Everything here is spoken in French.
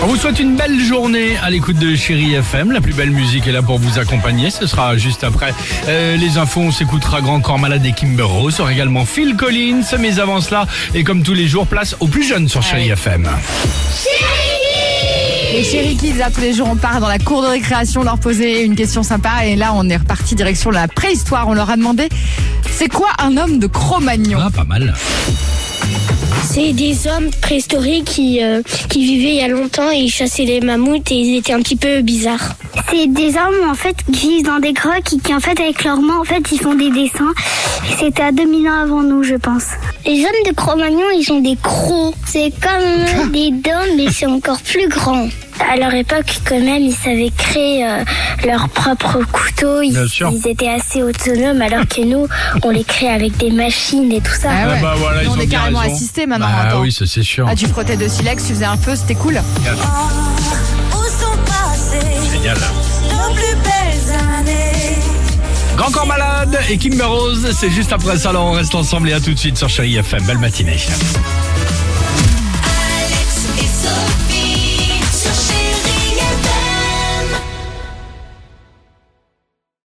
On vous souhaite une belle journée à l'écoute de Chéri FM. La plus belle musique est là pour vous accompagner. Ce sera juste après euh, les infos. On s'écoutera Grand Corps Malade et Kimber Rose. sera également Phil Collins. Mais avant cela, et comme tous les jours, place aux plus jeunes sur Chéri FM. Les chéri kids, là, tous les jours, on part dans la cour de récréation leur poser une question sympa. Et là, on est reparti direction la préhistoire. On leur a demandé c'est quoi un homme de Cro-Magnon? Ah, pas mal. C'est des hommes préhistoriques qui, euh, qui vivaient il y a longtemps et ils chassaient les mammouths et ils étaient un petit peu bizarres. C'est des hommes en fait qui vivent dans des grottes et qui en fait avec leurs mains en fait ils font des dessins. C'était à 2000 ans avant nous je pense. Les hommes de Cro-Magnon ils ont des crocs. C'est comme des dents mais c'est encore plus grand. À leur époque quand même ils savaient créer euh, leurs propres couteaux. Ils, Bien sûr. ils étaient assez autonomes alors que nous on les crée avec des machines et tout ça. Ah ouais. bah voilà, ils on ont est carrément raison. assistés maintenant. Bah attends. oui, ça c'est sûr. Ah, tu frottais de silex, tu faisais un feu, c'était cool. Génial. Grand Corps Malade et Kimber Rose, c'est juste après ça. Alors on reste ensemble et à tout de suite sur Chéri FM. Belle matinée.